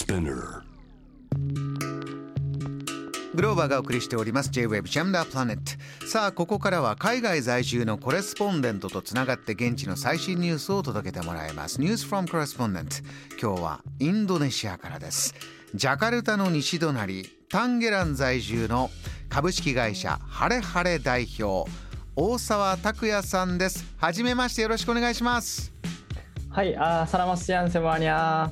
Spinner. グローバーがお送りしております。J-Web ジャムダープラネットさあここからは海外在住のコレスポンデントとつながって現地の最新ニュースを届けてもらいます。ニュースフォームコレスポンデント今日はインドネシアからです。ジャカルタの西隣タンゲラン在住の株式会社ハレハレ代表大沢拓也さんです。はじめましてよろしくお願いします。はい、あーサラマスシアンセマニャ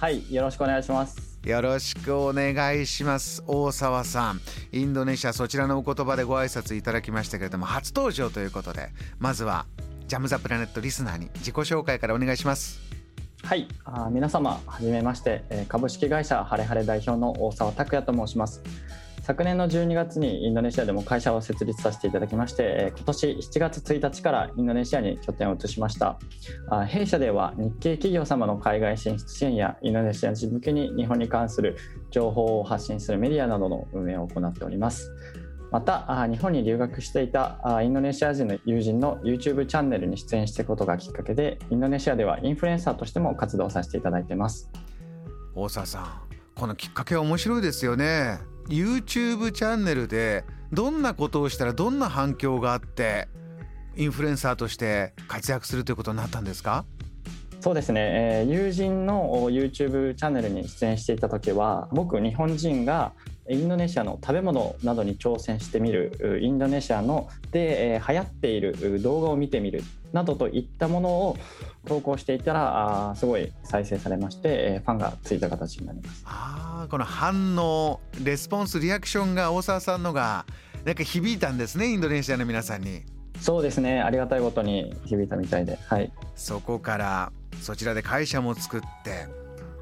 はい、よろしくお願いします。よろしくお願いします大沢さんインドネシアそちらのお言葉でご挨拶いただきましたけれども初登場ということでまずはジャム・ザ・プラネットリスナーに自己紹介からお願いしますはい、あー皆様はじめまして、えー株式会社ハレハレ代表の大沢拓也と申します。昨年の12月にインドネシアでも会社を設立させていただきまして、今年7月1日からインドネシアに拠点を移しました。弊社では日系企業様の海外進出支援やインドネシア人向けに日本に関する情報を発信するメディアなどの運営を行っております。また日本に留学していたインドネシア人の友人の YouTube チャンネルに出演していくことがきっかけでインドネシアではインフルエンサーとしても活動させていただいてます大沢さんこのきっかけは面白いですよね YouTube チャンネルでどんなことをしたらどんな反響があってインフルエンサーとして活躍するということになったんですか？そうですね、えー友人のお YouTube チャンネルに出演していた時は僕日本人がインドネシアの食べ物などに挑戦してみるインドネシアので、えー流行っている動画を見てみるなどといったものを投稿していたらあーすごい再生されまして、えーファンがついた形になります。あーこの反応レスポンスリアクションが大沢さんのがなんか響いたんですねインドネシアの皆さんに。そうですね。ありがたいことに響いたみたいで。はい。そこからそちらで会社も作って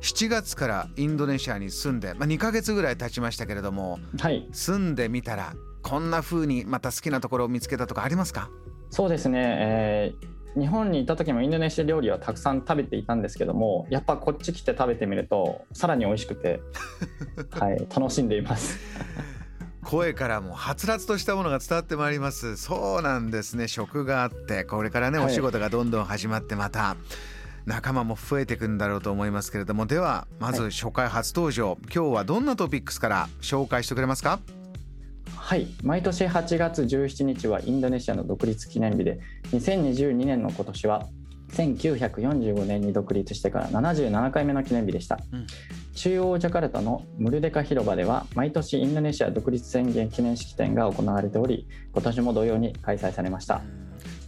7月からインドネシアに住んで、まあ、2ヶ月ぐらい経ちましたけれどもはい。住んでみたらこんな風にまた好きなところを見つけたとかありますか？そうですね、えー日本にいた時もインドネシア料理はたくさん食べていたんですけどもやっぱこっち来て食べてみるとさらに美味しくて、はい、楽しんでいます。声からもはつらつとしたものが伝わってまいります。そうなんですね。食があってこれからね、はい。お仕事がどんどん始まってまた仲間も増えていくんだろうと思いますけれども。ではまずはい。初回初登場、今日はどんなトピックスから紹介してくれますか？はい。毎年8月17日はインドネシアの独立記念日で2022年の今年は1945年に独立してから77回目の記念日でした、うん。中央ジャカルタのムルデカ広場では毎年インドネシア独立宣言記念式典が行われており今年も同様に開催されました、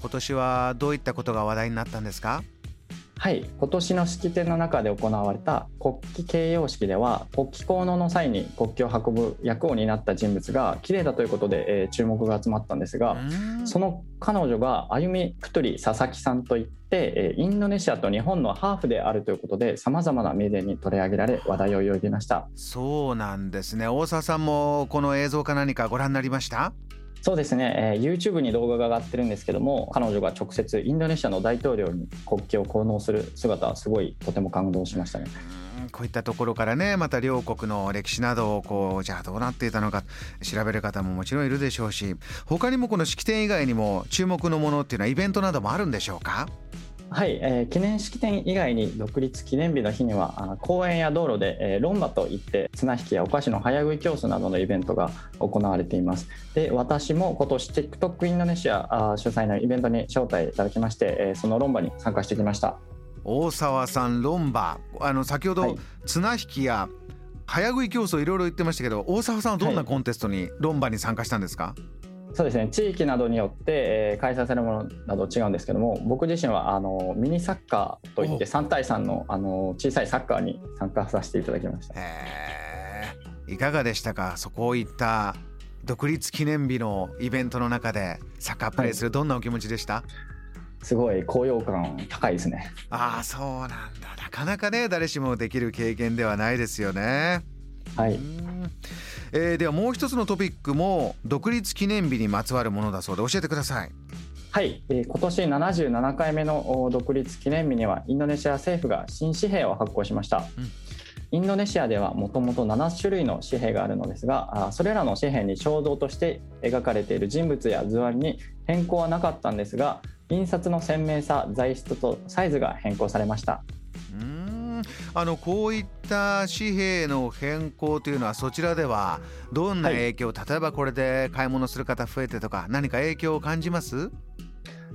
今年はどういったことが話題になったんですか？はい。今年の式典の中で行われた国旗掲揚式では国旗奉納の際に国旗を運ぶ役を担った人物が綺麗だということで、えー注目が集まったんですが、うん。その彼女があゆみプトゥリ佐々木さんといってえーインドネシアと日本のハーフであるということでさまざまなメディアに取り上げられ話題を呼びました。そうなんですね。大沢さんもこの映像か何かご覧になりました？そうですね、えー YouTube に動画が上がってるんですけども彼女が直接インドネシアの大統領に国旗を奉納する姿はすごいとても感動しましたね。こういったところからねまた両国の歴史などをこうじゃあどうなっていたのか調べる方ももちろんいるでしょうし他にもこの式典以外にも注目のものっていうのはイベントなどもあるんでしょうか？はい、えー記念式典以外に独立記念日の日にはあ公園や道路で、えーロンバといって綱引きやお菓子の早食い競争などのイベントが行われています。で私も今年 TikTok インドネシア主催のイベントに招待いただきまして、えーそのロンバに参加してきました。大沢さんロンバあの先ほどはい。綱引きや早食い競争いろいろ言ってましたけど大沢さんはどんなはい。コンテストにロンバに参加したんですか、そうですね。地域などによって、えー開催されるものなど違うんですけども僕自身はあのミニサッカーといって3対3のあの小さいサッカーに参加させていただきました。えー。いかがでしたか？そこをいった独立記念日のイベントの中でサッカープレーするどんなお気持ちでした、すごい高揚感高いですね。ああそうなんだ。なかなかね誰しもできる経験ではないですよね。はい。うん。えーではもう一つのトピックも独立記念日にまつわるものだそうで教えてください。はい、えー今年77回目のお独立記念日にはインドネシア政府が新紙幣を発行しました、うん。インドネシアではもともと7種類の紙幣があるのですがあそれらの紙幣に肖像として描かれている人物や図案に変更はなかったんですが印刷の鮮明さ材質とサイズが変更されましたんあのこういった紙幣の変更というのはそちらではどんな影響、はい、例えばこれで買い物する方増えてとか何か影響を感じます？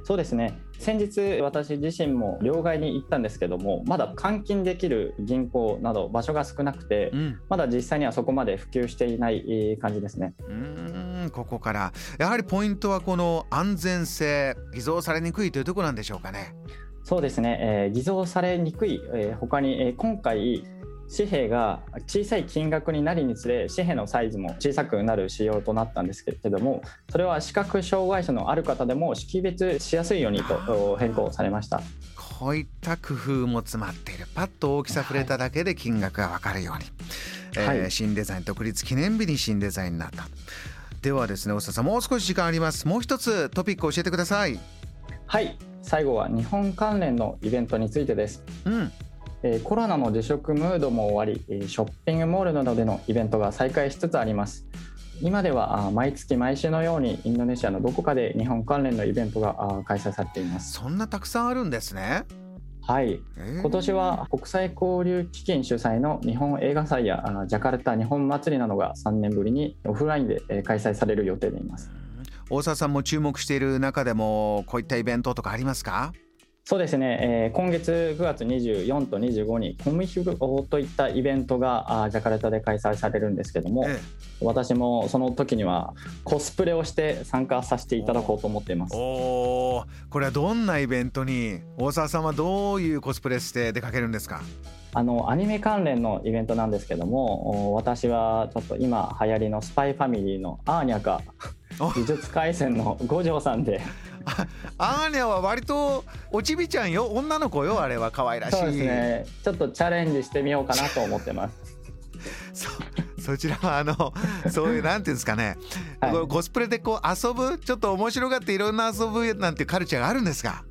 そうですね。先日私自身も両替に行ったんですけどもまだ換金できる銀行など場所が少なくて、うん、まだ実際にはそこまで普及していない感じですね。うんここから。やはりポイントはこの安全性偽造されにくいというところなんでしょうかねそうですね、えー、偽造されにくい、えー、他に、えー、今回紙幣が小さい金額になりにつれ紙幣のサイズも小さくなる仕様となったんですけれどもそれは視覚障害者のある方でも識別しやすいようにと変更されました。こういった工夫も詰まっている。パッと大きさ触れただけで金額が分かるように、はい、えー、新デザイン独立記念日に新デザインになった。ではですね大沢さんもう少し時間あります。もう一つトピック教えてください。はい最後は日本関連のイベントについてです、うん。えコロナの自粛ムードも終わりショッピングモールなどでのイベントが再開しつつあります。今では毎月毎週のようにインドネシアのどこかで日本関連のイベントが開催されています。そんなたくさんあるんですね。はい、今年は国際交流基金主催の日本映画祭やジャカルタ日本祭りなどが3年ぶりにオフラインで開催される予定でいます大沢さんも注目している中でもこういったイベントとかありますか？そうですね、えー、今月9月24と25にコミヒュといったイベントがあジャカルタで開催されるんですけども、ええ、私もその時にはコスプレをして参加させていただこうと思っています。おこれはどんなイベントに大沢さんはどういうコスプレして出かけるんですか？あのアニメ関連のイベントなんですけども私はちょっと今流行りのスパイファミリーのアーニャか美術廻戦の五条さんで。アーニャは割とおちびちゃんよ。女の子よあれは。可愛らしい。そうですね。ちょっとチャレンジしてみようかなと思ってます。そそちらはあのそういうなんていうんですかね、はい、コスプレでこう遊ぶちょっと面白がっていろんな遊ぶなんていうカルチャーがあるんですか？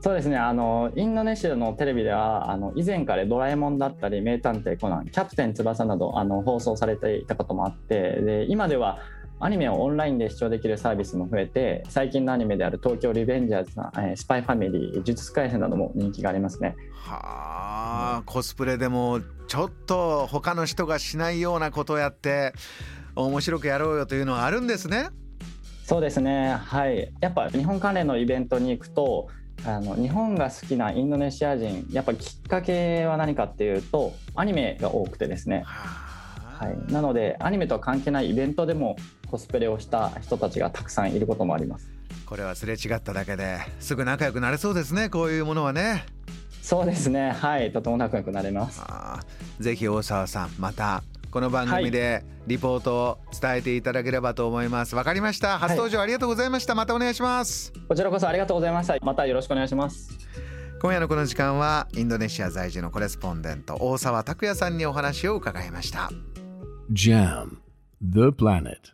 そうですね。あのインドネシアのテレビではあの以前から「ドラえもん」だったり「名探偵コナン」「キャプテン翼」などあの放送されていたこともあってで今ではアニメをオンラインで視聴できるサービスも増えて最近のアニメである「東京リベンジャーズ」えスパイファミリー」「呪術廻戦」なども人気がありますね。はあコスプレでもちょっと他の人がしないようなことをやって面白くやろうよというのはあるんですね。そうですねはいやっぱ日本関連のイベントに行くとあの日本が好きなインドネシア人やっぱきっかけは何かっていうとアニメが多くてですね。はい、なのでアニメとは関係ないイベントでもコスプレをした人たちがたくさんいることもあります。これはすれ違っただけですぐ仲良くなれそうですねこういうものはね。そうですね。はい。とても仲良くなれます。ぜひ大沢さんまたこの番組でリポートを伝えていただければと思います。わ、はい、かりました。初登場ありがとうございました、はい、またお願いします。こちらこそありがとうございました。またよろしくお願いします。今夜のこの時間はインドネシア在住のコレスポンデント大沢拓也さんにお話を伺いました JAM The Planet